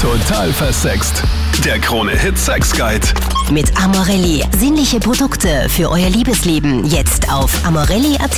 Total versext. Der Krone Hit Sex Guide. Mit Amorelli. Sinnliche Produkte für euer Liebesleben. Jetzt auf amorelli.at.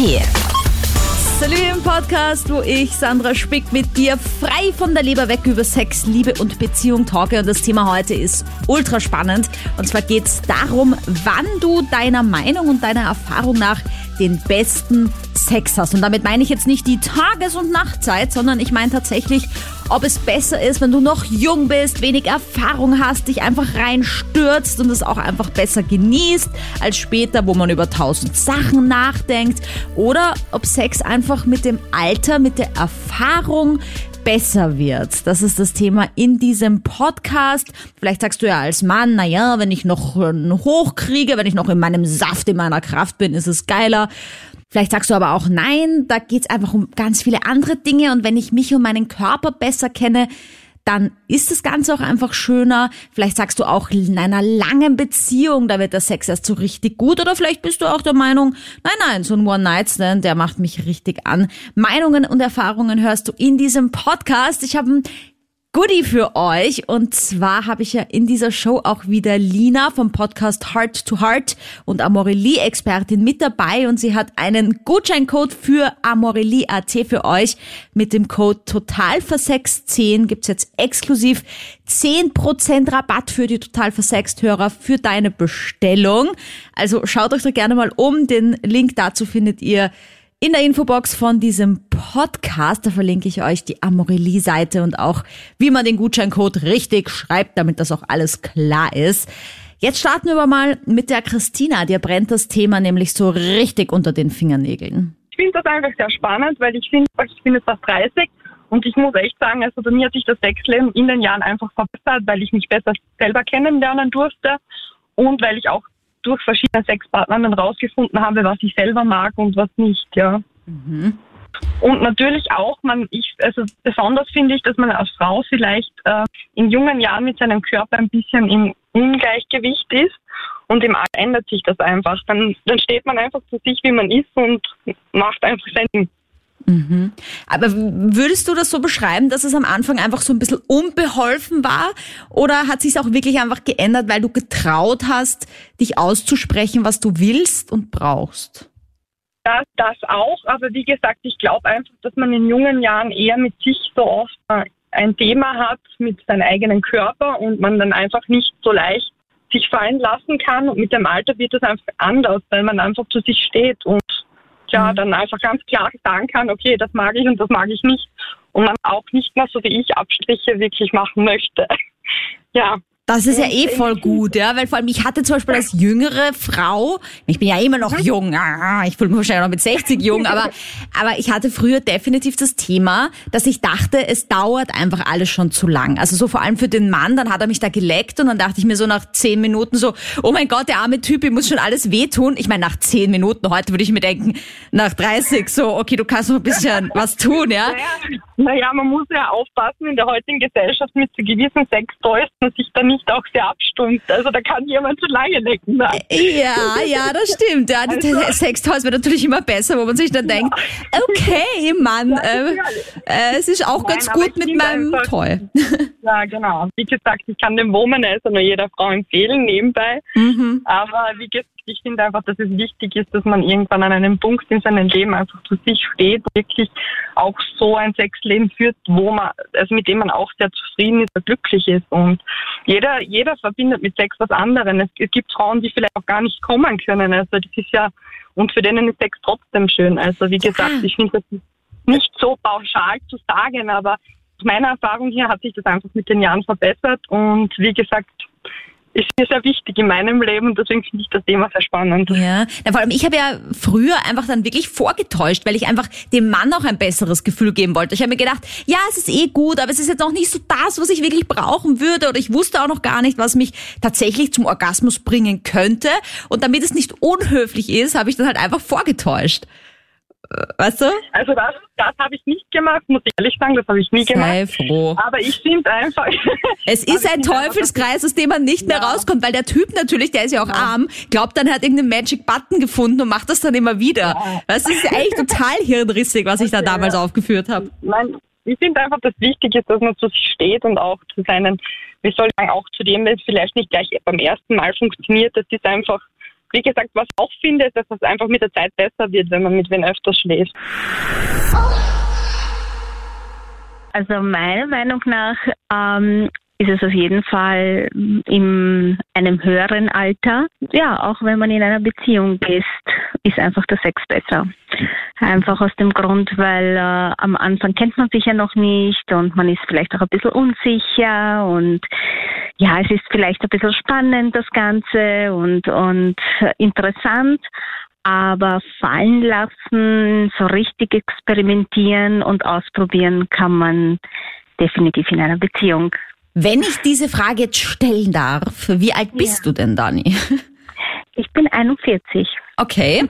Salut im Podcast, wo ich, Sandra Spick, mit dir frei von der Leber weg über Sex, Liebe und Beziehung talke. Und das Thema heute ist ultra spannend. Und zwar geht es darum, wann du deiner Meinung und deiner Erfahrung nach den besten Sex hast. Und damit meine ich jetzt nicht die Tages- und Nachtzeit, sondern ich meine tatsächlich, ob es besser ist, wenn du noch jung bist, wenig Erfahrung hast, dich einfach reinstürzt und es auch einfach besser genießt, als später, wo man über tausend Sachen nachdenkt. Oder ob Sex einfach mit dem Alter, mit der Erfahrung besser wird. Das ist das Thema in diesem Podcast. Vielleicht sagst du ja als Mann, naja, wenn ich noch hochkriege, wenn ich noch in meinem Saft, in meiner Kraft bin, ist es geiler. Vielleicht sagst du aber auch nein, da geht's einfach um ganz viele andere Dinge und wenn ich mich und meinen Körper besser kenne, dann ist das Ganze auch einfach schöner. Vielleicht sagst du auch in einer langen Beziehung, da wird der Sex erst so richtig gut. Oder vielleicht bist du auch der Meinung, nein, nein, so ein One-Night-Stand, der macht mich richtig an. Meinungen und Erfahrungen hörst du in diesem Podcast. Ich habe ein Goodie für euch. Und zwar habe ich ja in dieser Show auch wieder Lina vom Podcast Heart to Heart und Amorelie-Expertin mit dabei. Und sie hat einen Gutscheincode für Amorelie.at für euch. Mit dem Code Totalversext10 gibt's jetzt exklusiv 10% Rabatt für die Totalversext-Hörer für deine Bestellung. Also schaut euch da gerne mal um. Den Link dazu findet ihr in der Infobox von diesem Podcast, da verlinke ich euch die Amorelie-Seite und auch, wie man den Gutscheincode richtig schreibt, damit das auch alles klar ist. Jetzt starten wir mal mit der Christina. Dir brennt das Thema nämlich so richtig unter den Fingernägeln. Ich finde das einfach sehr spannend, weil ich finde, ich bin jetzt fast 30 und ich muss echt sagen, also bei mir hat sich das Sexleben in den Jahren einfach verbessert, weil ich mich besser selber kennenlernen durfte und weil ich auch durch verschiedene Sexpartner dann rausgefunden habe, was ich selber mag und was nicht, ja. Mhm. Und natürlich auch, man, ich, also besonders finde ich, dass man als Frau vielleicht äh, in jungen Jahren mit seinem Körper ein bisschen im Ungleichgewicht ist und im Alter ändert sich das einfach. Dann, dann steht man einfach zu sich, wie man ist und macht einfach sein Ding. Mhm. Aber würdest du das so beschreiben, dass es am Anfang einfach so ein bisschen unbeholfen war? Oder hat sich auch wirklich einfach geändert, weil du getraut hast, dich auszusprechen, was du willst und brauchst? Das, das auch, aber wie gesagt, ich glaube einfach, dass man in jungen Jahren eher mit sich so oft äh, ein Thema hat, mit seinem eigenen Körper und man dann einfach nicht so leicht sich fallen lassen kann. Und mit dem Alter wird das einfach anders, weil man einfach zu sich steht und ja, mhm. dann einfach ganz klar sagen kann, okay, das mag ich und das mag ich nicht. Und man auch nicht mehr so wie ich Abstriche wirklich machen möchte. ja. Das ist ja eh voll gut, ja, weil vor allem ich hatte zum Beispiel als jüngere Frau, ich bin ja immer noch jung, ah, ich fühle mich wahrscheinlich noch mit 60 jung, aber, aber ich hatte früher definitiv das Thema, dass ich dachte, es dauert einfach alles schon zu lang. Also so vor allem für den Mann, dann hat er mich da geleckt und dann dachte ich mir so nach zehn Minuten so, oh mein Gott, der arme Typ, ihm muss schon alles wehtun. Ich meine, nach zehn Minuten, heute würde ich mir denken, nach 30 so, okay, du kannst noch ein bisschen was tun, ja. Naja, naja, man muss ja aufpassen in der heutigen Gesellschaft mit so gewissen Sextoys, dass sich da nicht auch sehr abstumpft. Also da kann jemand zu lange lecken. Ne? Ja, ja, das stimmt. Ja, die also, Sextoys wird natürlich immer besser, wo man sich dann denkt, okay, Mann, äh, äh, es ist auch Nein, ganz gut mit meinem einfach, Toy. Ja, genau. Wie gesagt, ich kann den Womanizer nur jeder Frau empfehlen nebenbei. Mhm. Aber wie gesagt, ich finde einfach, dass es wichtig ist, dass man irgendwann an einem Punkt in seinem Leben einfach zu sich steht, wirklich auch so ein Sexleben führt, wo man, also mit dem man auch sehr zufrieden ist, glücklich ist. Und jeder, jeder verbindet mit Sex was anderes. Es, gibt Frauen, die vielleicht auch gar nicht kommen können. Also das ist ja, und für denen ist Sex trotzdem schön. Also wie gesagt, ich finde das nicht so pauschal zu sagen, aber aus meiner Erfahrung hier hat sich das einfach mit den Jahren verbessert und wie gesagt, ist mir sehr wichtig in meinem Leben und deswegen finde ich das Thema sehr spannend. Ja, Na, vor allem ich habe ja früher einfach dann wirklich vorgetäuscht, weil ich einfach dem Mann auch ein besseres Gefühl geben wollte. Ich habe mir gedacht, ja, es ist eh gut, aber es ist jetzt noch nicht so das, was ich wirklich brauchen würde oder ich wusste auch noch gar nicht, was mich tatsächlich zum Orgasmus bringen könnte und damit es nicht unhöflich ist, habe ich dann halt einfach vorgetäuscht. Weißt du? Also das, das habe ich nicht gemacht, muss ich ehrlich sagen, das habe ich nie Sei gemacht. Sei froh. Aber ich finde einfach... Es ist ein Teufelskreis, aus dem man nicht ja. mehr rauskommt, weil der Typ natürlich, der ist ja auch ja. arm, glaubt dann, er hat irgendeinen Magic Button gefunden und macht das dann immer wieder. Ja. Das ist eigentlich total hirnrissig, was ich da damals aufgeführt habe. Mein, ich finde einfach, das Wichtige ist, dass man zu sich steht und auch zu seinen, wie soll ich sagen, auch zu dem, wenn es vielleicht nicht gleich beim ersten Mal funktioniert, dass ist einfach, wie gesagt, was ich auch finde, ist, dass es einfach mit der Zeit besser wird, wenn man mit wen öfter schläft. Also meiner Meinung nach ähm, ist es auf jeden Fall in einem höheren Alter. Ja, auch wenn man in einer Beziehung ist, ist einfach der Sex besser. Einfach aus dem Grund, weil äh, am Anfang kennt man sich ja noch nicht und man ist vielleicht auch ein bisschen unsicher und ja, es ist vielleicht ein bisschen spannend das Ganze und, und interessant. Aber fallen lassen, so richtig experimentieren und ausprobieren kann man definitiv in einer Beziehung. Wenn ich diese Frage jetzt stellen darf, wie alt bist ja. du denn, Dani? Ich bin 41. Okay.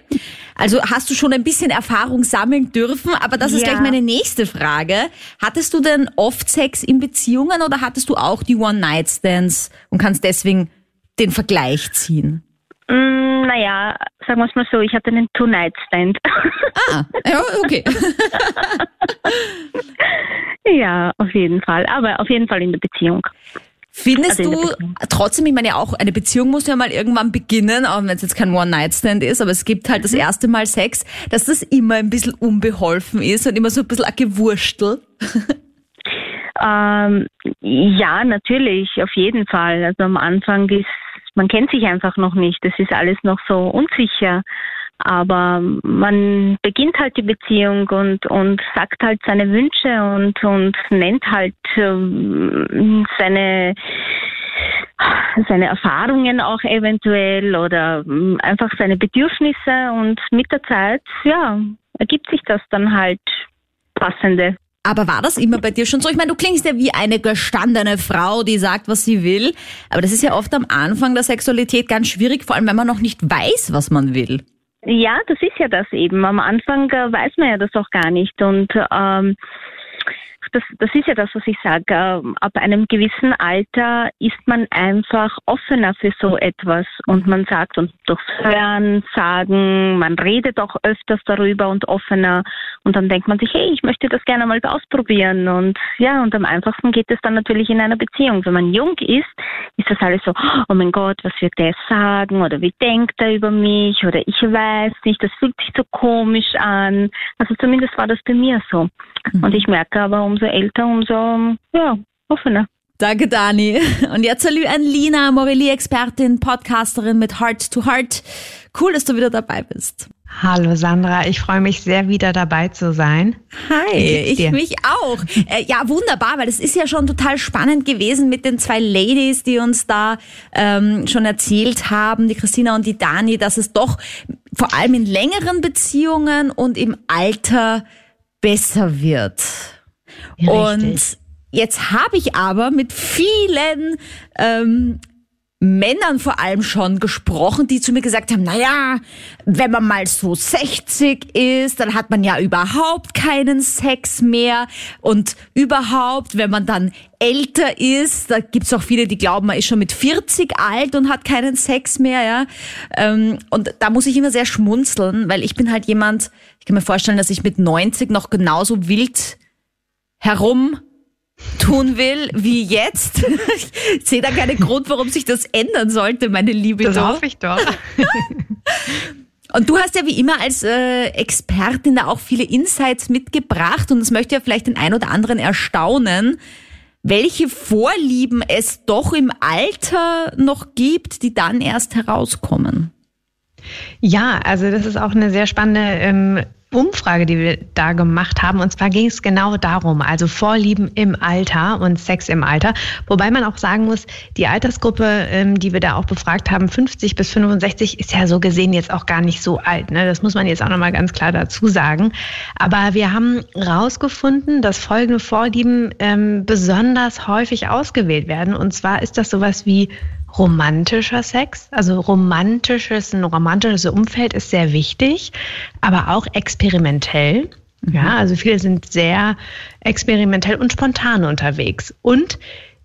Also hast du schon ein bisschen Erfahrung sammeln dürfen, aber das ist ja. gleich meine nächste Frage. Hattest du denn oft Sex in Beziehungen oder hattest du auch die One-Night-Stands und kannst deswegen den Vergleich ziehen? Mm, naja, sagen wir es mal so, ich hatte einen Two-Night-Stand. Ah, ja, okay. ja, auf jeden Fall. Aber auf jeden Fall in der Beziehung. Findest also du trotzdem, ich meine ja auch, eine Beziehung muss ja mal irgendwann beginnen, auch wenn es jetzt kein One-Night-Stand ist, aber es gibt halt das mhm. erste Mal Sex, dass das immer ein bisschen unbeholfen ist und immer so ein bisschen ein Gewurstel? ähm, ja, natürlich, auf jeden Fall. Also am Anfang ist man kennt sich einfach noch nicht. Das ist alles noch so unsicher. Aber man beginnt halt die Beziehung und, und sagt halt seine Wünsche und, und nennt halt äh, seine, seine Erfahrungen auch eventuell oder ähm, einfach seine Bedürfnisse und mit der Zeit, ja, ergibt sich das dann halt passende. Aber war das immer bei dir schon so? Ich meine, du klingst ja wie eine gestandene Frau, die sagt, was sie will. Aber das ist ja oft am Anfang der Sexualität ganz schwierig, vor allem wenn man noch nicht weiß, was man will. Ja, das ist ja das eben. Am Anfang äh, weiß man ja das auch gar nicht. Und ähm, das, das ist ja das, was ich sage. Ab einem gewissen Alter ist man einfach offener für so etwas und man sagt und durchs Hören, Sagen, man redet auch öfters darüber und offener und dann denkt man sich, hey, ich möchte das gerne mal ausprobieren und ja, und am einfachsten geht es dann natürlich in einer Beziehung. Wenn man jung ist, ist das alles so, oh mein Gott, was wird der sagen oder wie denkt er über mich oder ich weiß nicht, das fühlt sich so komisch an. Also zumindest war das bei mir so. Mhm. Und ich merke aber, umso älter, umso ja, offener. Danke, Dani. Und jetzt salü an Lina, Morelli-Expertin, Podcasterin mit Heart to Heart. Cool, dass du wieder dabei bist. Hallo Sandra, ich freue mich sehr, wieder dabei zu sein. Hi, ich mich auch. Äh, ja, wunderbar, weil es ist ja schon total spannend gewesen mit den zwei Ladies, die uns da ähm, schon erzählt haben, die Christina und die Dani, dass es doch vor allem in längeren Beziehungen und im Alter besser wird. Ja, und jetzt habe ich aber mit vielen ähm, Männern vor allem schon gesprochen, die zu mir gesagt haben, naja, wenn man mal so 60 ist, dann hat man ja überhaupt keinen Sex mehr und überhaupt, wenn man dann älter ist, da gibt's auch viele, die glauben, man ist schon mit 40 alt und hat keinen Sex mehr, ja. Ähm, und da muss ich immer sehr schmunzeln, weil ich bin halt jemand, ich kann mir vorstellen, dass ich mit 90 noch genauso wild herum tun will wie jetzt. Ich sehe da keinen Grund, warum sich das ändern sollte, meine Liebe. Das hoffe ich doch. Und du hast ja wie immer als äh, Expertin da auch viele Insights mitgebracht und es möchte ja vielleicht den ein oder anderen erstaunen, welche Vorlieben es doch im Alter noch gibt, die dann erst herauskommen. Ja, also das ist auch eine sehr spannende ähm, Umfrage, die wir da gemacht haben. Und zwar ging es genau darum, also Vorlieben im Alter und Sex im Alter. Wobei man auch sagen muss, die Altersgruppe, ähm, die wir da auch befragt haben, 50 bis 65, ist ja so gesehen jetzt auch gar nicht so alt. Ne? Das muss man jetzt auch nochmal ganz klar dazu sagen. Aber wir haben rausgefunden, dass folgende Vorlieben ähm, besonders häufig ausgewählt werden. Und zwar ist das sowas wie romantischer Sex. Also romantisches, ein romantisches Umfeld ist sehr wichtig, aber auch experimentell. Mhm. Ja, also viele sind sehr experimentell und spontan unterwegs. Und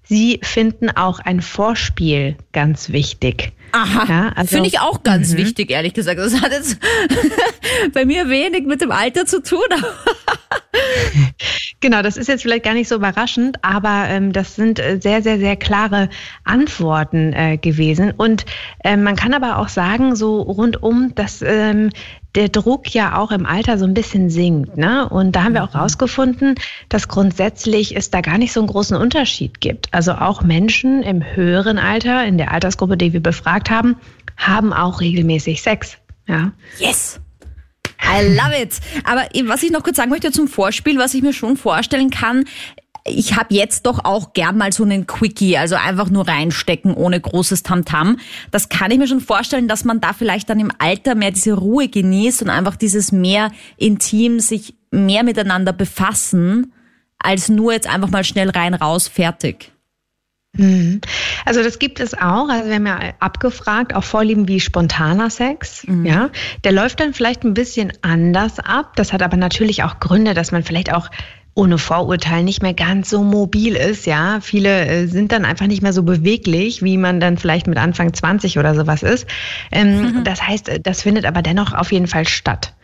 sie finden auch ein Vorspiel ganz wichtig. Aha, ja, also, finde ich auch ganz mhm. wichtig, ehrlich gesagt. Das hat jetzt bei mir wenig mit dem Alter zu tun. genau, das ist jetzt vielleicht gar nicht so überraschend, aber ähm, das sind äh, sehr, sehr, sehr klare Antworten äh, gewesen. Und äh, man kann aber auch sagen, so rundum, dass ähm, der Druck ja auch im Alter so ein bisschen sinkt. Ne? Und da haben wir auch mhm. rausgefunden, dass grundsätzlich es da gar nicht so einen großen Unterschied gibt. Also auch Menschen im höheren Alter, in der Altersgruppe, die wir befragt haben, haben auch regelmäßig Sex. Ja. Yes! I love it. Aber was ich noch kurz sagen möchte zum Vorspiel, was ich mir schon vorstellen kann, ich habe jetzt doch auch gern mal so einen Quickie, also einfach nur reinstecken ohne großes Tamtam. -Tam. Das kann ich mir schon vorstellen, dass man da vielleicht dann im Alter mehr diese Ruhe genießt und einfach dieses mehr intim sich mehr miteinander befassen, als nur jetzt einfach mal schnell rein raus fertig. Mhm. Also das gibt es auch. Also wir haben ja abgefragt, auch Vorlieben wie spontaner Sex. Mhm. Ja, der läuft dann vielleicht ein bisschen anders ab. Das hat aber natürlich auch Gründe, dass man vielleicht auch ohne Vorurteil nicht mehr ganz so mobil ist, ja. Viele äh, sind dann einfach nicht mehr so beweglich, wie man dann vielleicht mit Anfang 20 oder sowas ist. Ähm, mhm. Das heißt, äh, das findet aber dennoch auf jeden Fall statt.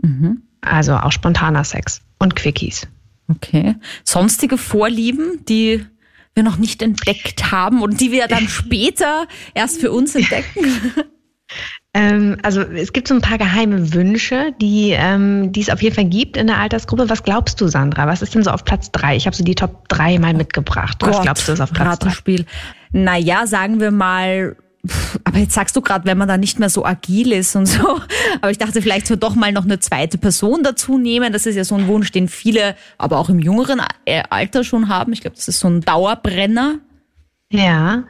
Mhm. Also auch spontaner Sex und Quickies. Okay. Sonstige Vorlieben, die wir noch nicht entdeckt haben und die wir dann später erst für uns entdecken? Ähm, also es gibt so ein paar geheime Wünsche, die, ähm, die es auf jeden Fall gibt in der Altersgruppe. Was glaubst du, Sandra? Was ist denn so auf Platz drei? Ich habe so die Top drei mal mitgebracht. Was Gott, glaubst du ist auf Platz Ratespiel. drei? Naja, sagen wir mal aber jetzt sagst du gerade, wenn man da nicht mehr so agil ist und so. Aber ich dachte, vielleicht so doch mal noch eine zweite Person dazu nehmen. Das ist ja so ein Wunsch, den viele, aber auch im jüngeren Alter schon haben. Ich glaube, das ist so ein Dauerbrenner. Ja.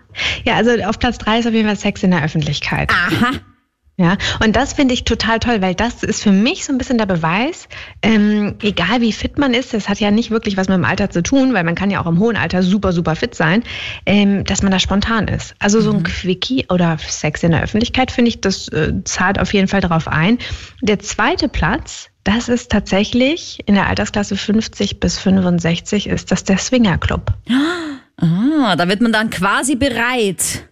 Ja, also auf Platz drei ist auf jeden Fall Sex in der Öffentlichkeit. Aha. Ja, und das finde ich total toll, weil das ist für mich so ein bisschen der Beweis, ähm, egal wie fit man ist, das hat ja nicht wirklich was mit dem Alter zu tun, weil man kann ja auch im hohen Alter super, super fit sein, ähm, dass man da spontan ist. Also so ein mhm. Quickie oder Sex in der Öffentlichkeit, finde ich, das äh, zahlt auf jeden Fall darauf ein. Der zweite Platz, das ist tatsächlich in der Altersklasse 50 bis 65, ist das der Swinger Club. Ah, da wird man dann quasi bereit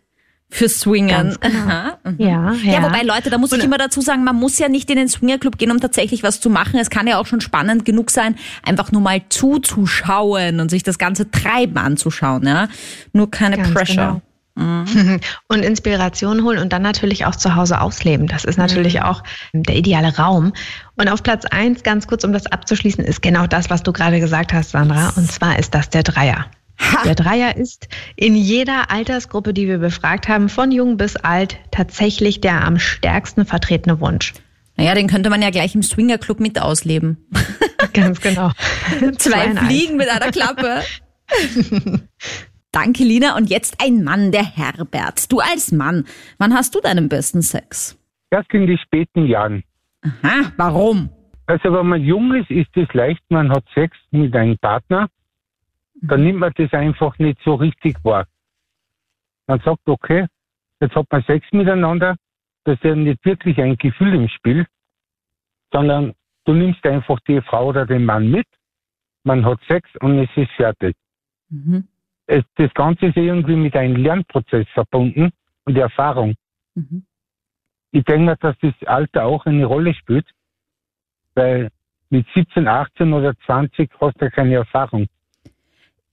für Swingen. Genau. Ja, ja, ja. wobei Leute, da muss ich immer dazu sagen, man muss ja nicht in den Swingerclub gehen, um tatsächlich was zu machen. Es kann ja auch schon spannend genug sein, einfach nur mal zuzuschauen und sich das ganze Treiben anzuschauen. Ja? Nur keine Ganz Pressure. Genau. Mhm. Und Inspiration holen und dann natürlich auch zu Hause ausleben. Das ist natürlich mhm. auch der ideale Raum. Und auf Platz eins, ganz kurz, um das abzuschließen, ist genau das, was du gerade gesagt hast, Sandra. Und zwar ist das der Dreier. Ha. Der Dreier ist in jeder Altersgruppe, die wir befragt haben, von jung bis alt, tatsächlich der am stärksten vertretene Wunsch. Naja, den könnte man ja gleich im Swingerclub mit ausleben. Ganz genau. Zwei Fliegen mit einer Klappe. Danke, Lina. Und jetzt ein Mann, der Herbert. Du als Mann, wann hast du deinen besten Sex? Erst in die späten Jahren. Aha, warum? Also wenn man jung ist, ist es leicht, man hat Sex mit einem Partner dann nimmt man das einfach nicht so richtig wahr. Man sagt, okay, jetzt hat man Sex miteinander, das ist ja nicht wirklich ein Gefühl im Spiel, sondern du nimmst einfach die Frau oder den Mann mit, man hat Sex und es ist fertig. Mhm. Es, das Ganze ist irgendwie mit einem Lernprozess verbunden und Erfahrung. Mhm. Ich denke mir, dass das Alter auch eine Rolle spielt, weil mit 17, 18 oder 20 hast du keine Erfahrung.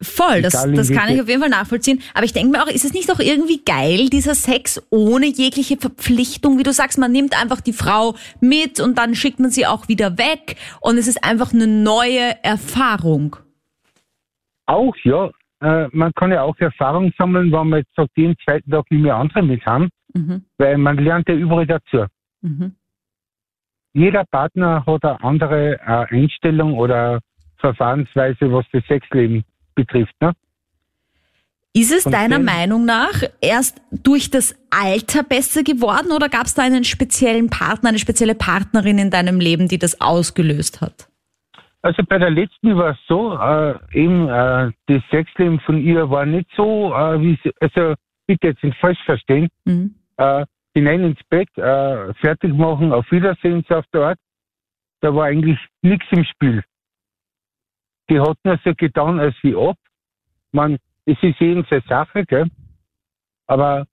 Voll, das, das kann ich auf jeden Fall nachvollziehen. Aber ich denke mir auch, ist es nicht doch irgendwie geil, dieser Sex ohne jegliche Verpflichtung? Wie du sagst, man nimmt einfach die Frau mit und dann schickt man sie auch wieder weg und es ist einfach eine neue Erfahrung. Auch, ja. Äh, man kann ja auch Erfahrung sammeln, wenn man jetzt sagt, jeden zweiten Tag nicht mehr andere mit haben, mhm. weil man lernt ja überall dazu. Mhm. Jeder Partner hat eine andere äh, Einstellung oder Verfahrensweise, was das Sexleben betrifft. Ne? Ist es deiner Meinung nach erst durch das Alter besser geworden oder gab es da einen speziellen Partner, eine spezielle Partnerin in deinem Leben, die das ausgelöst hat? Also bei der letzten war es so, äh, eben äh, das Sexleben von ihr war nicht so, äh, wie sie, also bitte jetzt nicht falsch verstehen, mhm. äh, hinein ins Bett, äh, fertig machen, auf Wiedersehen auf der Art. Da war eigentlich nichts im Spiel die hat nur so getan, als wie ob. Man, es ist eben seine Sache, gell? Aber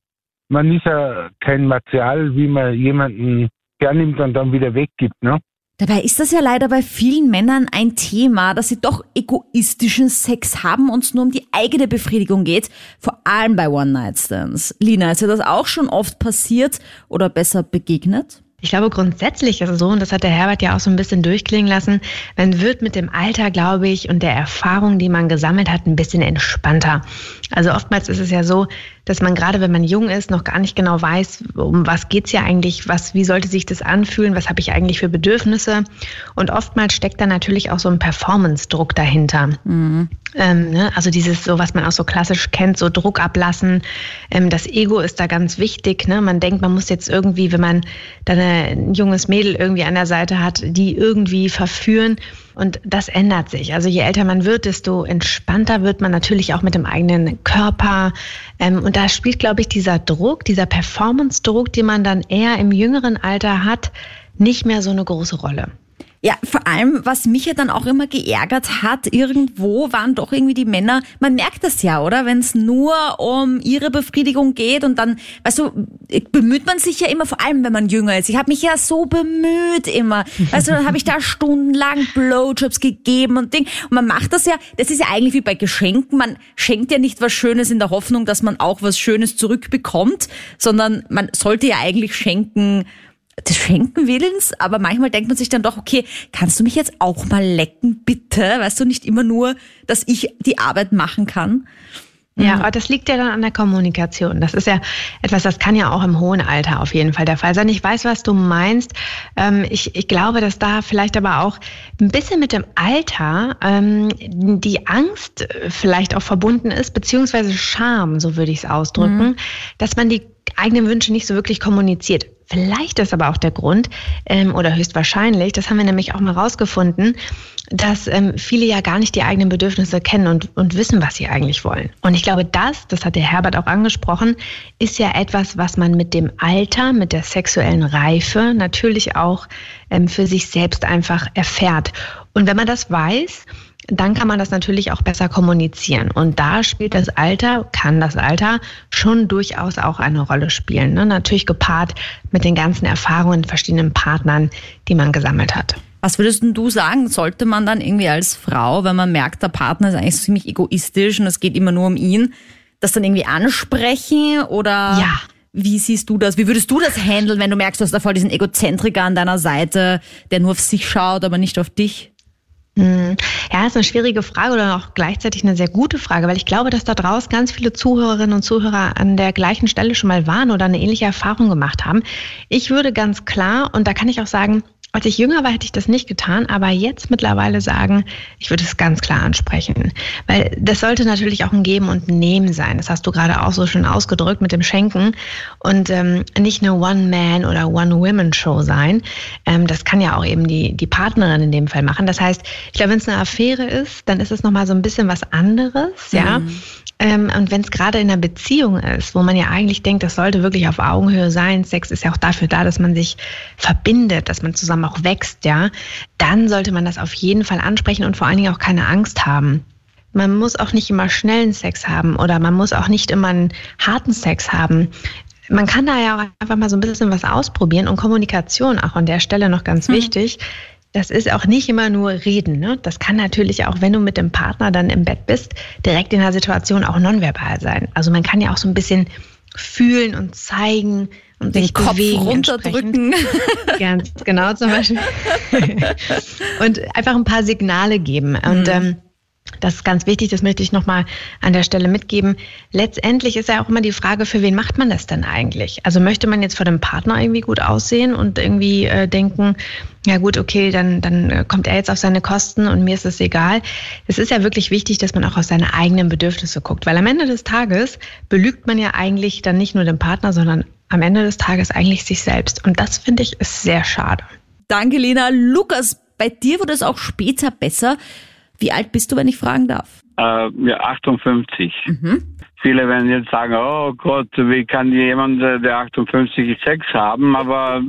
man ist ja kein Material, wie man jemanden hernimmt und dann wieder weggibt, ne? Dabei ist das ja leider bei vielen Männern ein Thema, dass sie doch egoistischen Sex haben und es nur um die eigene Befriedigung geht, vor allem bei One-Night-Stands. Lina, ist dir das auch schon oft passiert oder besser begegnet? Ich glaube, grundsätzlich ist es so, und das hat der Herbert ja auch so ein bisschen durchklingen lassen, man wird mit dem Alter, glaube ich, und der Erfahrung, die man gesammelt hat, ein bisschen entspannter. Also oftmals ist es ja so, dass man gerade, wenn man jung ist, noch gar nicht genau weiß, um was geht's hier eigentlich, was, wie sollte sich das anfühlen, was habe ich eigentlich für Bedürfnisse. Und oftmals steckt da natürlich auch so ein Performance-Druck dahinter. Mhm. Ähm, ne? Also dieses, so was man auch so klassisch kennt, so Druck ablassen. Ähm, das Ego ist da ganz wichtig. Ne? Man denkt, man muss jetzt irgendwie, wenn man dann ein junges Mädel irgendwie an der Seite hat, die irgendwie verführen. Und das ändert sich. Also je älter man wird, desto entspannter wird man natürlich auch mit dem eigenen Körper. Ähm, und da spielt, glaube ich, dieser Druck, dieser Performance-Druck, den man dann eher im jüngeren Alter hat, nicht mehr so eine große Rolle. Ja, vor allem, was mich ja dann auch immer geärgert hat, irgendwo waren doch irgendwie die Männer, man merkt das ja, oder? Wenn es nur um ihre Befriedigung geht und dann, weißt du, bemüht man sich ja immer, vor allem wenn man jünger ist. Ich habe mich ja so bemüht immer. Weißt du, dann habe ich da stundenlang Blowjobs gegeben und Ding. Und man macht das ja, das ist ja eigentlich wie bei Geschenken. Man schenkt ja nicht was Schönes in der Hoffnung, dass man auch was Schönes zurückbekommt, sondern man sollte ja eigentlich schenken, des Schenkenwillens, aber manchmal denkt man sich dann doch, okay, kannst du mich jetzt auch mal lecken, bitte? Weißt du, nicht immer nur, dass ich die Arbeit machen kann. Ja, aber das liegt ja dann an der Kommunikation. Das ist ja etwas, das kann ja auch im hohen Alter auf jeden Fall der Fall sein. Ich weiß, was du meinst. Ähm, ich, ich glaube, dass da vielleicht aber auch ein bisschen mit dem Alter ähm, die Angst vielleicht auch verbunden ist, beziehungsweise Scham, so würde ich es ausdrücken, mhm. dass man die eigenen Wünsche nicht so wirklich kommuniziert. Vielleicht ist aber auch der Grund, ähm, oder höchstwahrscheinlich, das haben wir nämlich auch mal rausgefunden, dass ähm, viele ja gar nicht die eigenen Bedürfnisse kennen und, und wissen, was sie eigentlich wollen. Und ich glaube, das, das hat der Herbert auch angesprochen, ist ja etwas, was man mit dem Alter, mit der sexuellen Reife natürlich auch ähm, für sich selbst einfach erfährt. Und wenn man das weiß, dann kann man das natürlich auch besser kommunizieren. Und da spielt das Alter, kann das Alter schon durchaus auch eine Rolle spielen. Ne? Natürlich gepaart mit den ganzen Erfahrungen verschiedenen Partnern, die man gesammelt hat. Was würdest du sagen, sollte man dann irgendwie als Frau, wenn man merkt, der Partner ist eigentlich ziemlich egoistisch und es geht immer nur um ihn, das dann irgendwie ansprechen oder ja. wie siehst du das? Wie würdest du das handeln, wenn du merkst, du hast da voll diesen Egozentriker an deiner Seite, der nur auf sich schaut, aber nicht auf dich? Hm. Ja, ist eine schwierige Frage oder auch gleichzeitig eine sehr gute Frage, weil ich glaube, dass da draußen ganz viele Zuhörerinnen und Zuhörer an der gleichen Stelle schon mal waren oder eine ähnliche Erfahrung gemacht haben. Ich würde ganz klar, und da kann ich auch sagen, als ich jünger war, hätte ich das nicht getan, aber jetzt mittlerweile sagen, ich würde es ganz klar ansprechen. Weil das sollte natürlich auch ein Geben und Nehmen sein. Das hast du gerade auch so schön ausgedrückt mit dem Schenken. Und ähm, nicht eine One-Man- oder One-Women-Show sein. Ähm, das kann ja auch eben die, die Partnerin in dem Fall machen. Das heißt, ich glaube, wenn es eine Affäre ist, dann ist es nochmal so ein bisschen was anderes, ja. Ähm, und wenn es gerade in einer Beziehung ist, wo man ja eigentlich denkt, das sollte wirklich auf Augenhöhe sein, Sex ist ja auch dafür da, dass man sich verbindet, dass man zusammen auch wächst, ja, dann sollte man das auf jeden Fall ansprechen und vor allen Dingen auch keine Angst haben. Man muss auch nicht immer schnellen Sex haben oder man muss auch nicht immer einen harten Sex haben. Man kann da ja auch einfach mal so ein bisschen was ausprobieren und Kommunikation auch an der Stelle noch ganz hm. wichtig das ist auch nicht immer nur Reden. Ne? Das kann natürlich auch, wenn du mit dem Partner dann im Bett bist, direkt in der Situation auch nonverbal sein. Also man kann ja auch so ein bisschen fühlen und zeigen und den sich Kopf bewegen runterdrücken. Ganz genau zum Beispiel. und einfach ein paar Signale geben. Und mhm. ähm, das ist ganz wichtig, das möchte ich nochmal an der Stelle mitgeben. Letztendlich ist ja auch immer die Frage, für wen macht man das denn eigentlich? Also möchte man jetzt vor dem Partner irgendwie gut aussehen und irgendwie äh, denken, ja gut, okay, dann, dann äh, kommt er jetzt auf seine Kosten und mir ist es egal. Es ist ja wirklich wichtig, dass man auch auf seine eigenen Bedürfnisse guckt, weil am Ende des Tages belügt man ja eigentlich dann nicht nur den Partner, sondern am Ende des Tages eigentlich sich selbst. Und das finde ich ist sehr schade. Danke, Lena. Lukas, bei dir wurde es auch später besser. Wie alt bist du, wenn ich fragen darf? Äh, ja, 58. Mhm. Viele werden jetzt sagen, oh Gott, wie kann jemand, der 58 Sex haben? Aber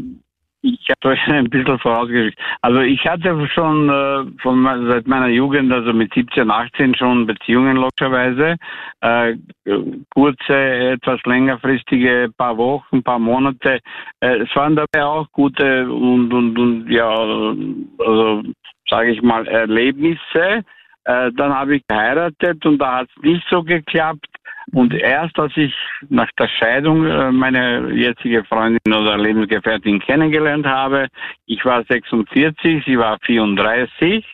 ich habe euch ein bisschen vorausgeschickt. Also ich hatte schon äh, von, seit meiner Jugend, also mit 17, 18 schon Beziehungen logischerweise. Äh, kurze, etwas längerfristige, paar Wochen, paar Monate. Äh, es waren dabei auch gute und, und, und ja, also sage ich mal, Erlebnisse. Äh, dann habe ich geheiratet und da hat es nicht so geklappt. Und erst als ich nach der Scheidung äh, meine jetzige Freundin oder Lebensgefährtin kennengelernt habe, ich war 46, sie war 34,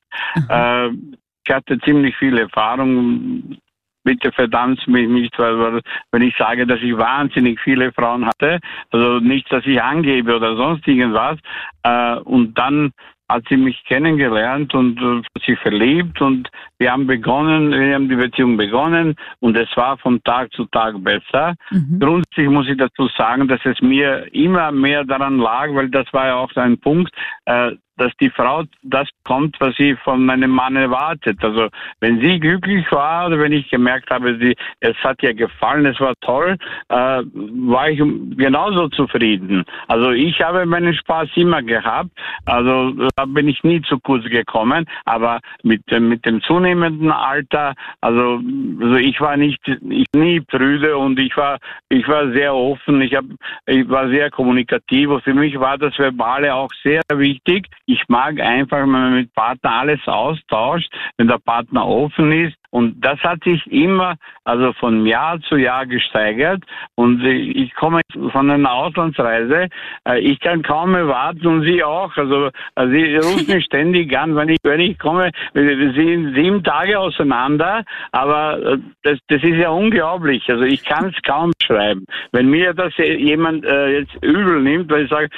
äh, ich hatte ziemlich viel Erfahrung. Bitte verdammt mich nicht, weil, wenn ich sage, dass ich wahnsinnig viele Frauen hatte, also nicht, dass ich angebe oder sonst irgendwas. Äh, und dann hat sie mich kennengelernt und äh, sich verliebt und wir haben begonnen, wir haben die Beziehung begonnen und es war von Tag zu Tag besser. Mhm. Grundsätzlich muss ich dazu sagen, dass es mir immer mehr daran lag, weil das war ja auch ein Punkt, äh, dass die Frau das kommt, was sie von meinem Mann erwartet. Also wenn sie glücklich war oder wenn ich gemerkt habe, sie, es hat ihr gefallen, es war toll, äh, war ich genauso zufrieden. Also ich habe meinen Spaß immer gehabt. Also da bin ich nie zu kurz gekommen. Aber mit, mit dem zunehmenden Alter, also, also ich war nicht, ich nie prüde und ich war, ich war sehr offen. Ich, hab, ich war sehr kommunikativ und für mich war das Verbale auch sehr wichtig. Ich mag einfach, wenn man mit Partner alles austauscht, wenn der Partner offen ist. Und das hat sich immer, also von Jahr zu Jahr gesteigert. Und ich komme von einer Auslandsreise. Äh, ich kann kaum erwarten und Sie auch. Also, also Sie rufen mich ständig an, wenn ich, wenn ich komme. Wir sind sieben Tage auseinander, aber äh, das, das ist ja unglaublich. Also ich kann es kaum schreiben. Wenn mir das jemand äh, jetzt übel nimmt, weil ich sage,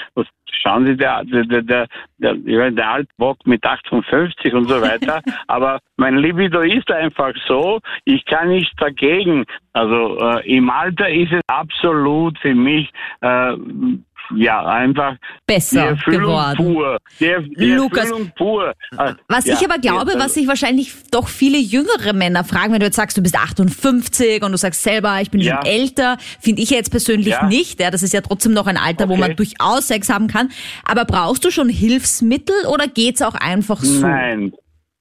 schauen Sie, der, der, der, der, der Altbock mit 58 und so weiter. Aber mein Libido ist einfach so, ich kann nicht dagegen. Also äh, im Alter ist es absolut für mich äh, ja, einfach besser geworden. Pur. Der, der Lukas, pur. Was ja, ich aber glaube, was sich wahrscheinlich doch viele jüngere Männer fragen, wenn du jetzt sagst, du bist 58 und du sagst selber, ich bin ja. schon älter, finde ich jetzt persönlich nicht. Ja, das ist ja trotzdem noch ein Alter, okay. wo man durchaus Sex haben kann. Aber brauchst du schon Hilfsmittel oder geht's auch einfach so? Nein,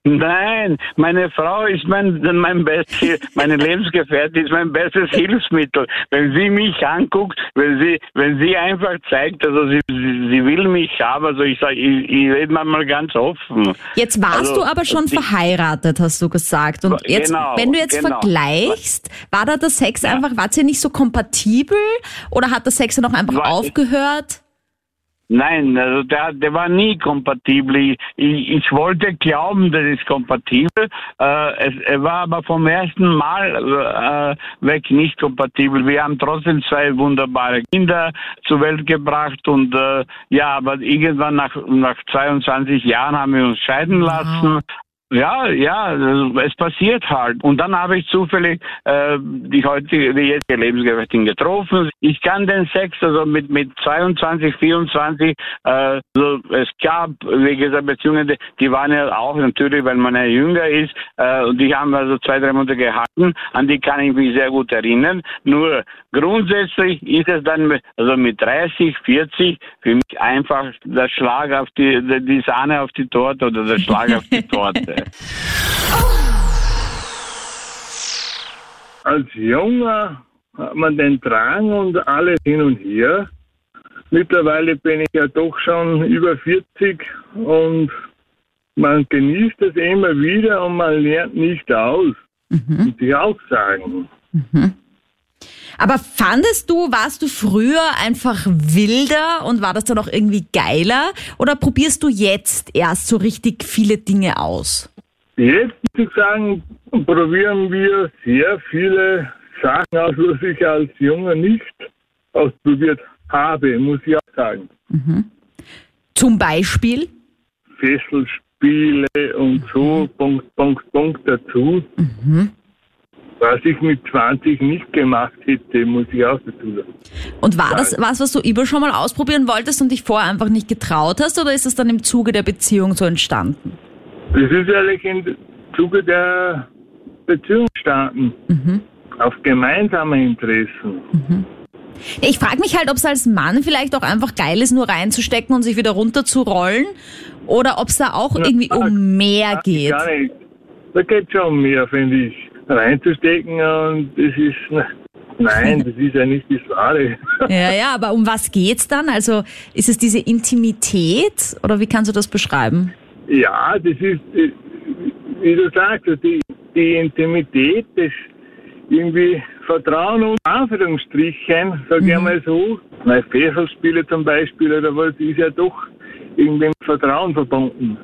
Nein, meine Frau ist mein, mein bestes, meine Lebensgefährtin ist mein bestes Hilfsmittel. Wenn sie mich anguckt, wenn sie, wenn sie einfach zeigt, also sie, sie will mich haben, also ich sage, ich, ich rede mal ganz offen. Jetzt warst also, du aber schon verheiratet, hast du gesagt. Und jetzt, genau, wenn du jetzt genau. vergleichst, war da der Sex ja. einfach, war ihr nicht so kompatibel oder hat der Sex dann auch einfach war, aufgehört? Nein, also der, der war nie kompatibel. Ich, ich wollte glauben, das ist kompatibel. Äh, es, er war aber vom ersten Mal äh, weg nicht kompatibel. Wir haben trotzdem zwei wunderbare Kinder zur Welt gebracht und äh, ja, aber irgendwann nach, nach 22 Jahren haben wir uns scheiden lassen. Wow. Ja, ja, es passiert halt. Und dann habe ich zufällig äh, die heutige, die jetzige Lebensgefährtin getroffen. Ich kann den Sex, also mit, mit 22, 24, äh, also es gab, wie gesagt, Beziehungen, die, die waren ja auch natürlich, weil man ja jünger ist, äh, und die haben also zwei, drei Monate gehalten, an die kann ich mich sehr gut erinnern. Nur grundsätzlich ist es dann, also mit 30, 40, für mich einfach der Schlag auf die, die Sahne auf die Torte oder der Schlag auf die Torte. Als Junger hat man den Drang und alles hin und her. Mittlerweile bin ich ja doch schon über 40 und man genießt es immer wieder und man lernt nicht aus. Mhm. Muss ich auch sagen. Mhm. Aber fandest du, warst du früher einfach wilder und war das dann auch irgendwie geiler? Oder probierst du jetzt erst so richtig viele Dinge aus? Jetzt muss ich sagen, probieren wir sehr viele Sachen aus, was ich als Junge nicht ausprobiert habe, muss ich auch sagen. Mhm. Zum Beispiel? Fesselspiele und so, mhm. Punkt, Punkt, Punkt dazu. Mhm. Was ich mit 20 nicht gemacht hätte, muss ich auch dazu sagen. Und war das was, was du immer schon mal ausprobieren wolltest und dich vorher einfach nicht getraut hast, oder ist das dann im Zuge der Beziehung so entstanden? Das ist eigentlich im Zuge der Beziehungsstaaten mhm. auf gemeinsame Interessen. Mhm. Ich frage mich halt, ob es als Mann vielleicht auch einfach geil ist, nur reinzustecken und sich wieder runterzurollen oder ob es da auch Ja, irgendwie um mehr geht. Gar nicht. Da geht schon um mehr, finde ich. Reinzustecken und das ist, nein, das ist ja nicht das Wahre. Ja, ja, aber um was geht's dann? Also ist es diese Intimität oder wie kannst du das beschreiben? Ja, das ist, äh, wie du sagst, die, die Intimität, das irgendwie Vertrauen und Anführungsstrichen, sag ich einmal so. Mein Fächerspiele zum Beispiel oder was, ist ja doch irgendwie mit Vertrauen verbunden.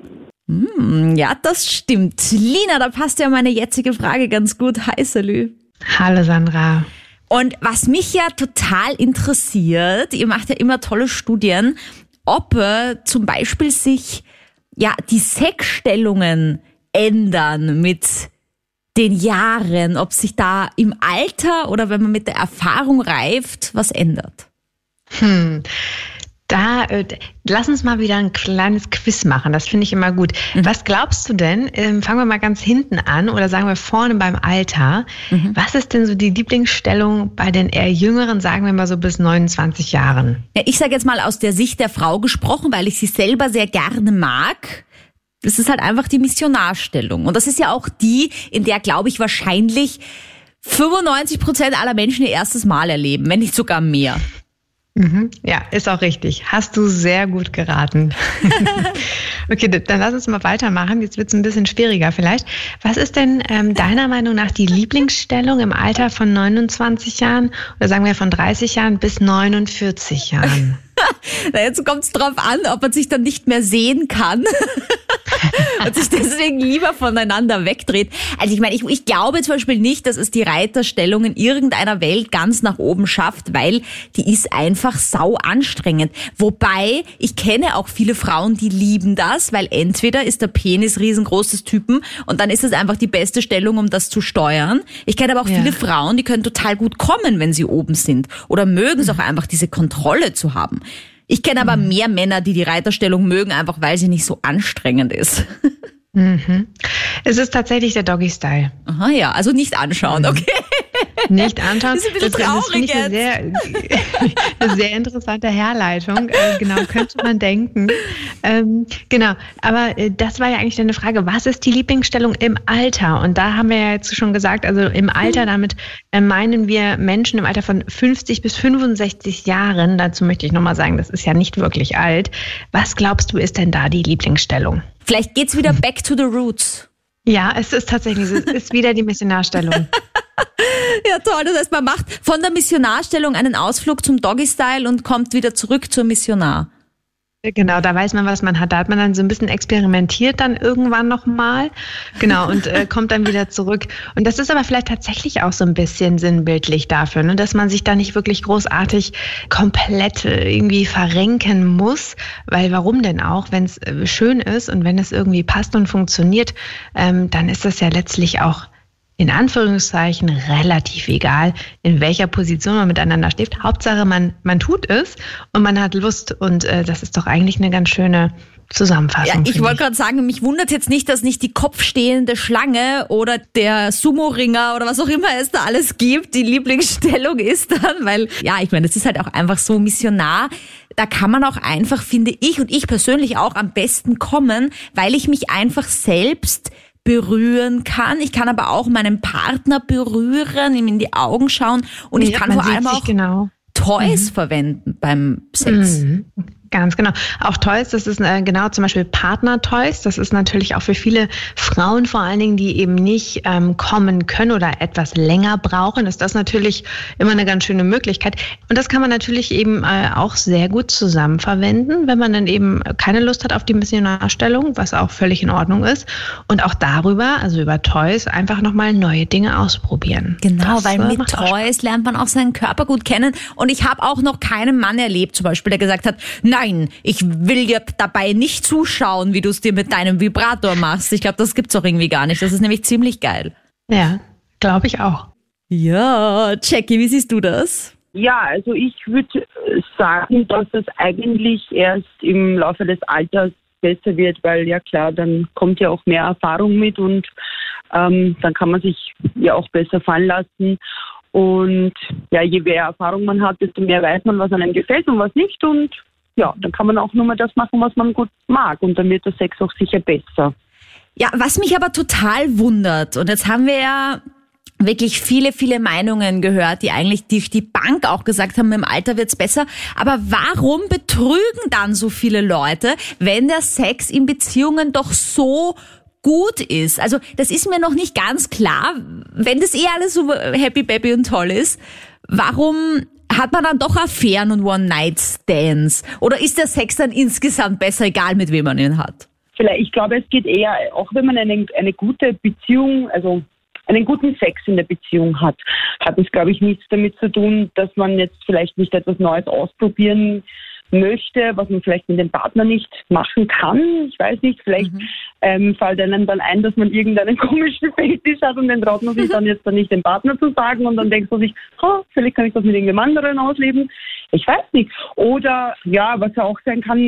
Hm, ja, das stimmt. Lina, da passt ja meine jetzige Frage ganz gut. Hi, Salü. Hallo Sandra. Und was mich ja total interessiert, ihr macht ja immer tolle Studien, ob äh, zum Beispiel sich ja die Sexstellungen ändern mit den Jahren, ob sich da im Alter oder wenn man mit der Erfahrung reift, was ändert. Hm. Da, äh, lass uns mal wieder ein kleines Quiz machen. Das finde ich immer gut. Was glaubst du denn? Ähm, fangen wir mal ganz hinten an oder sagen wir vorne beim Alter. Was ist denn so die Lieblingsstellung bei den eher jüngeren, sagen wir mal so bis 29 Jahren? Ja, ich sage jetzt mal aus der Sicht der Frau gesprochen, weil ich sie selber sehr gerne mag. Das ist halt einfach die Missionarstellung. Und das ist ja auch die, in der, glaube ich, wahrscheinlich 95 Prozent aller Menschen ihr erstes Mal erleben, wenn nicht sogar mehr. Mhm. Ja, ist auch richtig. Hast du sehr gut geraten. okay, dann lass uns mal weitermachen. Jetzt wird es ein bisschen schwieriger vielleicht. Was ist denn ähm, deiner Meinung nach die Lieblingsstellung im Alter von 29 Jahren oder sagen wir von 30 Jahren bis 49 Jahren? Na, jetzt kommt es drauf an, ob man sich dann nicht mehr sehen kann und sich deswegen lieber voneinander wegdreht. Also ich meine, ich, ich glaube zum Beispiel nicht, dass es die Reiterstellung in irgendeiner Welt ganz nach oben schafft, weil die ist einfach sau anstrengend. Wobei, ich kenne auch viele Frauen, die lieben das, weil entweder ist der Penis riesengroßes Typen und dann ist es einfach die beste Stellung, um das zu steuern. Ich kenne aber auch Ja. viele Frauen, die können total gut kommen, wenn sie oben sind oder mögen es auch einfach, diese Kontrolle zu haben. Ich kenne aber mehr Männer, die die Reiterstellung mögen, einfach weil sie nicht so anstrengend ist. Mhm. Es ist tatsächlich der Doggy-Style. Aha, ja, also nicht anschauen, okay. Nicht anschauen. Das ist ein bisschen das, das traurig ich eine sehr, eine sehr interessante Herleitung. Äh, genau, könnte man denken. Ähm, genau, aber äh, das war ja eigentlich deine Frage. Was ist die Lieblingsstellung im Alter? Und da haben wir ja jetzt schon gesagt, also im Alter, damit äh, meinen wir Menschen im Alter von 50 bis 65 Jahren. Dazu möchte ich nochmal sagen, das ist ja nicht wirklich alt. Was glaubst du, ist denn da die Lieblingsstellung? Vielleicht geht's wieder back to the roots. Ja, es ist tatsächlich, es ist wieder die Missionarstellung. Ja, toll. Das heißt, man macht von der Missionarstellung einen Ausflug zum Doggy-Style und kommt wieder zurück zur Missionar. Genau, da weiß man, was man hat. Da hat man dann so ein bisschen experimentiert dann irgendwann nochmal. Genau, und äh, kommt dann wieder zurück. Und das ist aber vielleicht tatsächlich auch so ein bisschen sinnbildlich dafür, ne, dass man sich da nicht wirklich großartig komplett äh, irgendwie verrenken muss. Weil warum denn auch, wenn es äh, schön ist und wenn es irgendwie passt und funktioniert, ähm, dann ist das ja letztlich auch in Anführungszeichen relativ egal, in welcher Position man miteinander steht. Hauptsache, man, man tut es und man hat Lust. Und äh, das ist doch eigentlich eine ganz schöne Zusammenfassung. Ja, ich wollte gerade sagen, mich wundert jetzt nicht, dass nicht die kopfstehende Schlange oder der Sumo-Ringer oder was auch immer es da alles gibt, die Lieblingsstellung ist dann, weil, ja, ich meine, das ist halt auch einfach so missionar. Da kann man auch einfach, finde ich und ich persönlich auch am besten kommen, weil ich mich einfach selbst berühren kann. Ich kann aber auch meinen Partner berühren, ihm in die Augen schauen und ich Ja, kann man vor allem auch genau. Toys verwenden beim Sex. Mhm. Ganz genau. Auch Toys, das ist äh, genau zum Beispiel Partner-Toys. Das ist natürlich auch für viele Frauen vor allen Dingen, die eben nicht ähm, kommen können oder etwas länger brauchen, ist das natürlich immer eine ganz schöne Möglichkeit. Und das kann man natürlich eben äh, auch sehr gut zusammen verwenden, wenn man dann eben keine Lust hat auf die Missionarstellung, was auch völlig in Ordnung ist. Und auch darüber, also über Toys, einfach nochmal neue Dinge ausprobieren. Genau, Das, weil äh, mit Toys lernt man auch seinen Körper gut kennen. Und ich habe auch noch keinen Mann erlebt, zum Beispiel, der gesagt hat, nein, ich will dir dabei nicht zuschauen, wie du es dir mit deinem Vibrator machst. Ich glaube, das gibt's auch irgendwie gar nicht. Das ist nämlich ziemlich geil. Ja, glaube ich auch. Ja, Jackie, wie siehst du das? Ja, also ich würde sagen, dass es eigentlich erst im Laufe des Alters besser wird, weil ja klar, dann kommt ja auch mehr Erfahrung mit und ähm, dann kann man sich ja auch besser fallen lassen. Und ja, je mehr Erfahrung man hat, desto mehr weiß man, was einem gefällt und was nicht. Und ja, dann kann man auch nur mal das machen, was man gut mag. Und dann wird der Sex auch sicher besser. Ja, was mich aber total wundert, und jetzt haben wir ja wirklich viele, viele Meinungen gehört, die eigentlich durch die Bank auch gesagt haben, im Alter wird's besser. Aber warum betrügen dann so viele Leute, wenn der Sex in Beziehungen doch so gut ist? Also das ist mir noch nicht ganz klar. Wenn das eh alles so happy, baby und toll ist, warum hat man dann doch Affären und One-Night-Stands? Oder ist der Sex dann insgesamt besser, egal mit wem man ihn hat? Vielleicht, ich glaube, es geht eher, auch wenn man eine, eine gute Beziehung, also einen guten Sex in der Beziehung hat, hat es, glaube ich, nichts damit zu tun, dass man jetzt vielleicht nicht etwas Neues ausprobieren möchte, was man vielleicht mit dem Partner nicht machen kann. Ich weiß nicht, vielleicht mhm. ähm, fällt einem dann ein, dass man irgendeinen komischen Fetisch hat und den traut man sich dann jetzt dann nicht dem Partner zu sagen und dann denkt man sich, oh, vielleicht kann ich das mit irgendjemand anderen ausleben. Ich weiß nicht. Oder ja, was ja auch sein kann,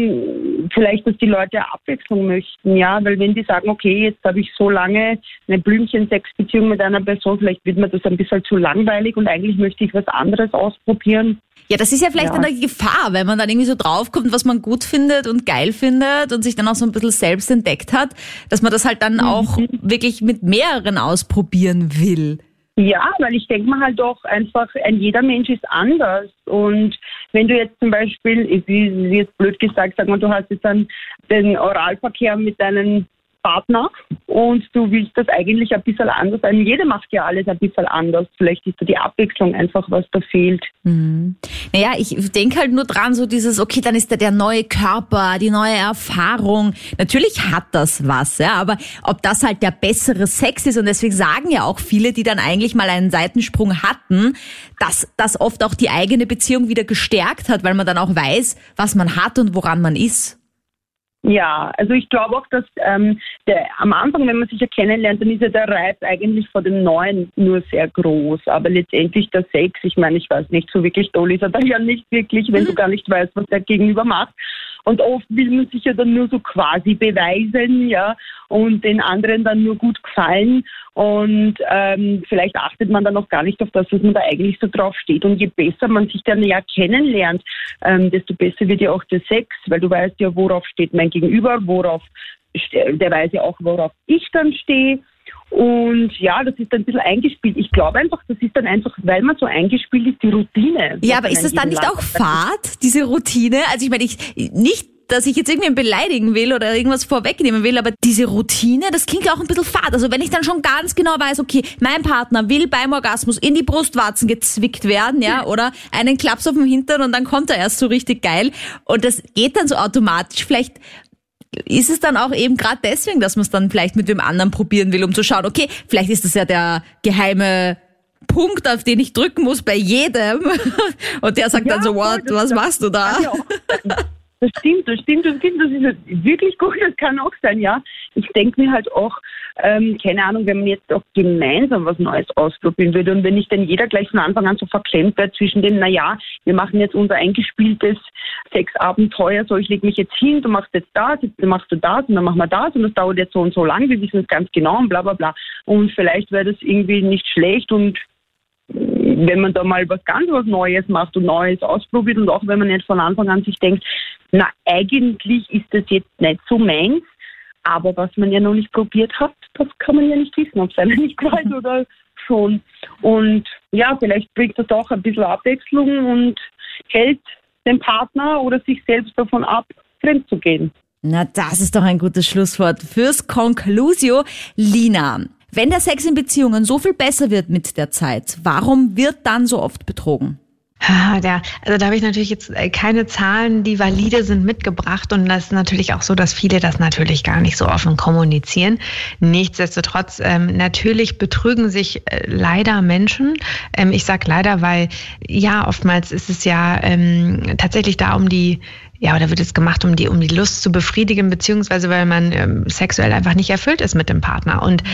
vielleicht, dass die Leute Abwechslung möchten, ja, weil wenn die sagen, okay, jetzt habe ich so lange eine Blümchen-Sex-Beziehung mit einer Person, vielleicht wird mir das ein bisschen zu langweilig und eigentlich möchte ich was anderes ausprobieren. Ja, das ist ja vielleicht ja. eine Gefahr, wenn man dann irgendwie so draufkommt, was man gut findet und geil findet und sich dann auch so ein bisschen selbst entdeckt hat, dass man das halt dann mhm. auch wirklich mit mehreren ausprobieren will. Ja, weil ich denke mal halt doch einfach, ein jeder Mensch ist anders. Und wenn du jetzt zum Beispiel, wie, wie jetzt blöd gesagt, sag mal, du hast jetzt dann den Oralverkehr mit deinen Partner und du willst das eigentlich ein bisschen anders sein. Jeder macht ja alles ein bisschen anders. Vielleicht ist da die Abwechslung einfach, was da fehlt. Mhm. Naja, ich denke halt nur dran, so dieses, okay, dann ist da der neue Körper, die neue Erfahrung. Natürlich hat das was, ja, aber ob das halt der bessere Sex ist und deswegen sagen ja auch viele, die dann eigentlich mal einen Seitensprung hatten, dass das oft auch die eigene Beziehung wieder gestärkt hat, weil man dann auch weiß, was man hat und woran man ist. Ja, also ich glaube auch, dass ähm, der, am Anfang, wenn man sich ja kennenlernt, dann ist ja der Reiz eigentlich vor dem Neuen nur sehr groß. Aber letztendlich der Sex, ich meine, ich weiß nicht, so wirklich toll ist er da ja nicht wirklich, wenn du gar nicht weißt, was der Gegenüber macht. Und oft will man sich ja dann nur so quasi beweisen, ja, und den anderen dann nur gut gefallen. Und ähm, vielleicht achtet man dann auch gar nicht auf das, was man da eigentlich so drauf steht. Und je besser man sich dann ja kennenlernt, ähm, desto besser wird ja auch der Sex, weil du weißt ja, worauf steht mein Gegenüber, worauf der weiß ja auch, worauf ich dann stehe. Und ja, das ist dann ein bisschen eingespielt. Ich glaube einfach, das ist dann einfach, weil man so eingespielt ist, die Routine. Ja, aber ist das dann nicht auch Fahrt, diese Routine? Also ich meine, ich nicht dass ich jetzt irgendwen beleidigen will oder irgendwas vorwegnehmen will, aber diese Routine, das klingt ja auch ein bisschen fad. Also wenn ich dann schon ganz genau weiß, okay, mein Partner will beim Orgasmus in die Brustwarzen gezwickt werden, ja, oder einen Klaps auf dem Hintern und dann kommt er erst so richtig geil und das geht dann so automatisch. Vielleicht ist es dann auch eben gerade deswegen, dass man es dann vielleicht mit dem anderen probieren will, um zu schauen, okay, vielleicht ist das ja der geheime Punkt, auf den ich drücken muss bei jedem. Und der sagt ja, dann so, what, was machst du da? Das stimmt, das stimmt, das stimmt, das ist wirklich gut, das kann auch sein, ja. Ich denke mir halt auch, ähm, keine Ahnung, wenn man jetzt auch gemeinsam was Neues ausprobieren würde und wenn nicht dann jeder gleich von Anfang an so verklemmt wird zwischen dem, naja, wir machen jetzt unser eingespieltes Sexabenteuer, so ich lege mich jetzt hin, du machst jetzt das, jetzt machst du das und dann machen wir das und das dauert jetzt so und so lang, wir wissen es ganz genau und bla bla bla. Und vielleicht wäre das irgendwie nicht schlecht und wenn man da mal was ganz was Neues macht und Neues ausprobiert und auch wenn man nicht von Anfang an sich denkt, na eigentlich ist das jetzt nicht so meins, aber was man ja noch nicht probiert hat, das kann man ja nicht wissen, ob es einem nicht gefällt oder schon. Und ja, vielleicht bringt das auch ein bisschen Abwechslung und hält den Partner oder sich selbst davon ab, fremd zu gehen. Na, das ist doch ein gutes Schlusswort fürs Conclusio. Lina, wenn der Sex in Beziehungen so viel besser wird mit der Zeit, warum wird dann so oft betrogen? Ja, also da habe ich natürlich jetzt äh, keine Zahlen, die valide sind, mitgebracht. Und das ist natürlich auch so, dass viele das natürlich gar nicht so offen kommunizieren. Nichtsdestotrotz, ähm, natürlich betrügen sich äh, leider Menschen. Ähm, ich sage leider, weil ja, oftmals ist es ja ähm, tatsächlich da um die ja, oder wird es gemacht, um die, um die Lust zu befriedigen, beziehungsweise weil man ähm, sexuell einfach nicht erfüllt ist mit dem Partner. Und mhm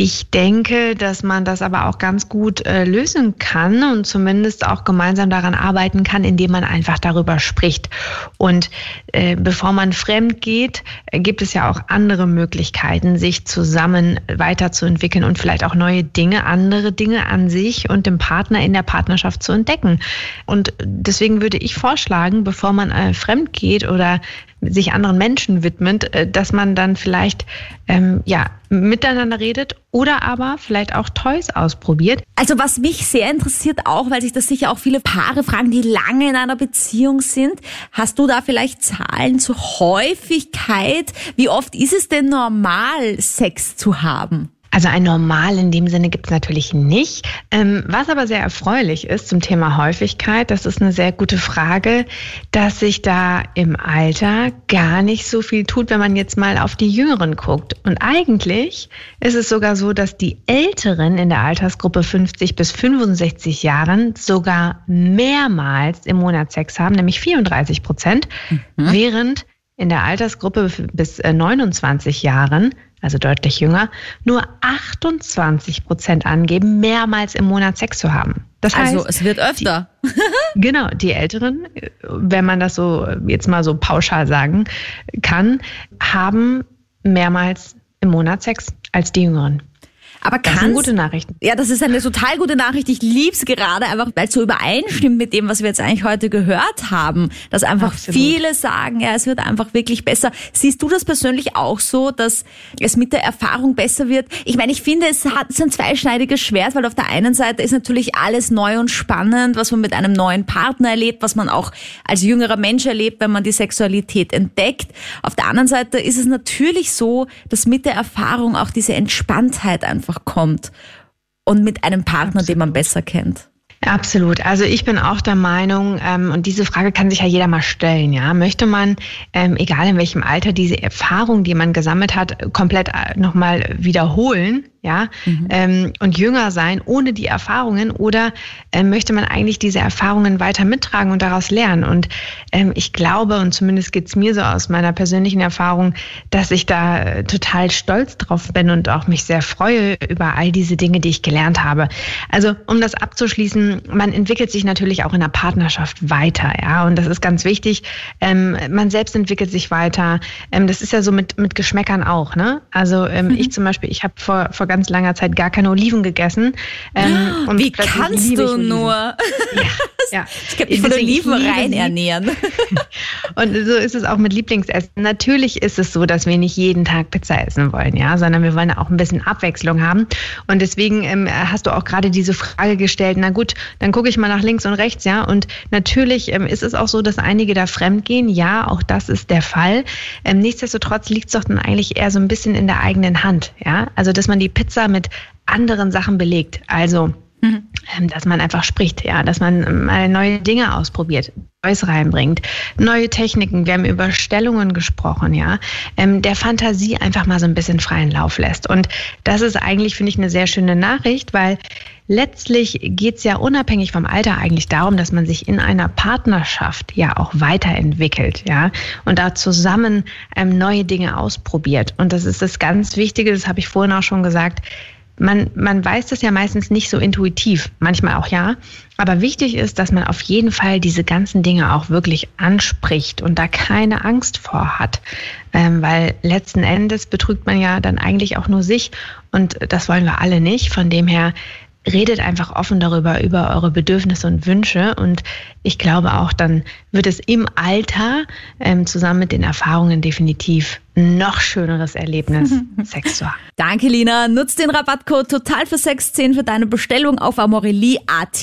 Ich denke, dass man das aber auch ganz gut äh, lösen kann und zumindest auch gemeinsam daran arbeiten kann, indem man einfach darüber spricht. Und äh, bevor man fremd geht, gibt es ja auch andere Möglichkeiten, sich zusammen weiterzuentwickeln und vielleicht auch neue Dinge, andere Dinge an sich und dem Partner in der Partnerschaft zu entdecken. Und deswegen würde ich vorschlagen, bevor man äh, fremd geht oder sich anderen Menschen widmet, äh, dass man dann vielleicht ähm, ja miteinander redet oder aber vielleicht auch Toys ausprobiert. Also was mich sehr interessiert auch, weil sich das sicher auch viele Paare fragen, die lange in einer Beziehung sind, hast du da vielleicht Zahlen zur Häufigkeit? Wie oft ist es denn normal, Sex zu haben? Also ein Normal in dem Sinne gibt es natürlich nicht. Ähm, was aber sehr erfreulich ist zum Thema Häufigkeit, das ist eine sehr gute Frage, dass sich da im Alter gar nicht so viel tut, wenn man jetzt mal auf die Jüngeren guckt. Und eigentlich ist es sogar so, dass die Älteren in der Altersgruppe 50 bis 65 Jahren sogar mehrmals im Monat Sex haben, nämlich 34 Prozent, mhm. während in der Altersgruppe bis 29 Jahren also deutlich jünger, nur 28 Prozent angeben, mehrmals im Monat Sex zu haben. Das also, heißt, also es wird öfter. Die, genau, die Älteren, wenn man das so jetzt mal so pauschal sagen kann, haben mehrmals im Monat Sex als die Jüngeren. Aber das sind gute Nachrichten. Ja, das ist eine total gute Nachricht. Ich lieb's gerade, einfach weil es so übereinstimmt mit dem, was wir jetzt eigentlich heute gehört haben. Dass einfach Absolut. viele sagen, ja, es wird einfach wirklich besser. Siehst du das persönlich auch so, dass es mit der Erfahrung besser wird? Ich meine, ich finde, es hat es ein zweischneidiges Schwert, weil auf der einen Seite ist natürlich alles neu und spannend, was man mit einem neuen Partner erlebt, was man auch als jüngerer Mensch erlebt, wenn man die Sexualität entdeckt. Auf der anderen Seite ist es natürlich so, dass mit der Erfahrung auch diese Entspanntheit einfach einfach kommt und mit einem Partner, Absolut. den man besser kennt. Absolut. Also ich bin auch der Meinung, ähm, und diese Frage kann sich ja jeder mal stellen, ja. Möchte man, ähm, egal in welchem Alter, diese Erfahrung, die man gesammelt hat, komplett äh, nochmal wiederholen? Ja, mhm. ähm, und jünger sein ohne die Erfahrungen oder äh, möchte man eigentlich diese Erfahrungen weiter mittragen und daraus lernen? Und ähm, ich glaube, und zumindest geht's mir so aus meiner persönlichen Erfahrung, dass ich da äh, total stolz drauf bin und auch mich sehr freue über all diese Dinge, die ich gelernt habe. Also, um das abzuschließen, man entwickelt sich natürlich auch in der Partnerschaft weiter, ja, und das ist ganz wichtig. Ähm, man selbst entwickelt sich weiter. Ähm, das ist ja so mit, mit Geschmäckern auch, ne? Also, ähm, mhm. ich zum Beispiel, ich habe vor, vor ganz langer Zeit gar keine Oliven gegessen. Ähm, und Wie kannst du nur? Ja, ja. Ich kann mich von Oliven rein ernähren. und so ist es auch mit Lieblingsessen. Natürlich ist es so, dass wir nicht jeden Tag Pizza essen wollen, ja, sondern wir wollen auch ein bisschen Abwechslung haben. Und deswegen ähm, hast du auch gerade diese Frage gestellt, na gut, dann gucke ich mal nach links und rechts, ja. Und natürlich ähm, ist es auch so, dass einige da fremd gehen. Ja, auch das ist der Fall. Ähm, nichtsdestotrotz liegt es doch dann eigentlich eher so ein bisschen in der eigenen Hand, ja. Also, dass man die Pizza mit anderen Sachen belegt. Also, mhm. Ähm, dass man einfach spricht, ja, dass man mal neue Dinge ausprobiert, Neues reinbringt, neue Techniken. Wir haben über Stellungen gesprochen, ja, ähm, der Fantasie einfach mal so ein bisschen freien Lauf lässt. Und das ist eigentlich, finde ich, eine sehr schöne Nachricht, weil letztlich geht es ja unabhängig vom Alter eigentlich darum, dass man sich in einer Partnerschaft ja auch weiterentwickelt, ja, und da zusammen ähm, neue Dinge ausprobiert. Und das ist das ganz Wichtige, das habe ich vorhin auch schon gesagt, man, man weiß das ja meistens nicht so intuitiv, manchmal auch ja. Aber wichtig ist, dass man auf jeden Fall diese ganzen Dinge auch wirklich anspricht und da keine Angst vor hat. Ähm, weil letzten Endes betrügt man ja dann eigentlich auch nur sich und das wollen wir alle nicht. Von dem her redet einfach offen darüber, über eure Bedürfnisse und Wünsche. Und ich glaube auch, dann wird es im Alter ähm, zusammen mit den Erfahrungen definitiv noch schöneres Erlebnis, Sex zu haben. Danke, Lina. Nutz den Rabattcode Total für Sex 10 für deine Bestellung auf Amorelie.at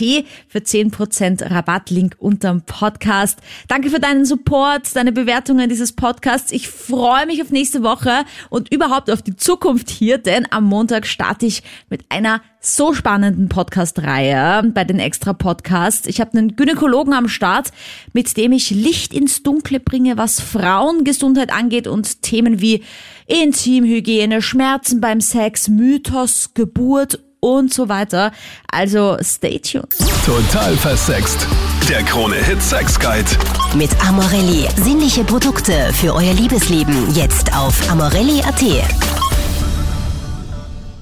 für 10% Rabatt. Link unterm Podcast. Danke für deinen Support, deine Bewertungen dieses Podcasts. Ich freue mich auf nächste Woche und überhaupt auf die Zukunft hier, denn am Montag starte ich mit einer so spannenden Podcast-Reihe bei den Extra-Podcasts. Ich habe einen Gynäkologen am Start, mit dem ich Licht ins Dunkle bringe, was Frauengesundheit angeht und Themen wie Intimhygiene, Schmerzen beim Sex, Mythos, Geburt und so weiter. Also stay tuned. Total versext. Der Krone Hit Sex Guide. Mit Amorelli. Sinnliche Produkte für euer Liebesleben. Jetzt auf amorelli.at.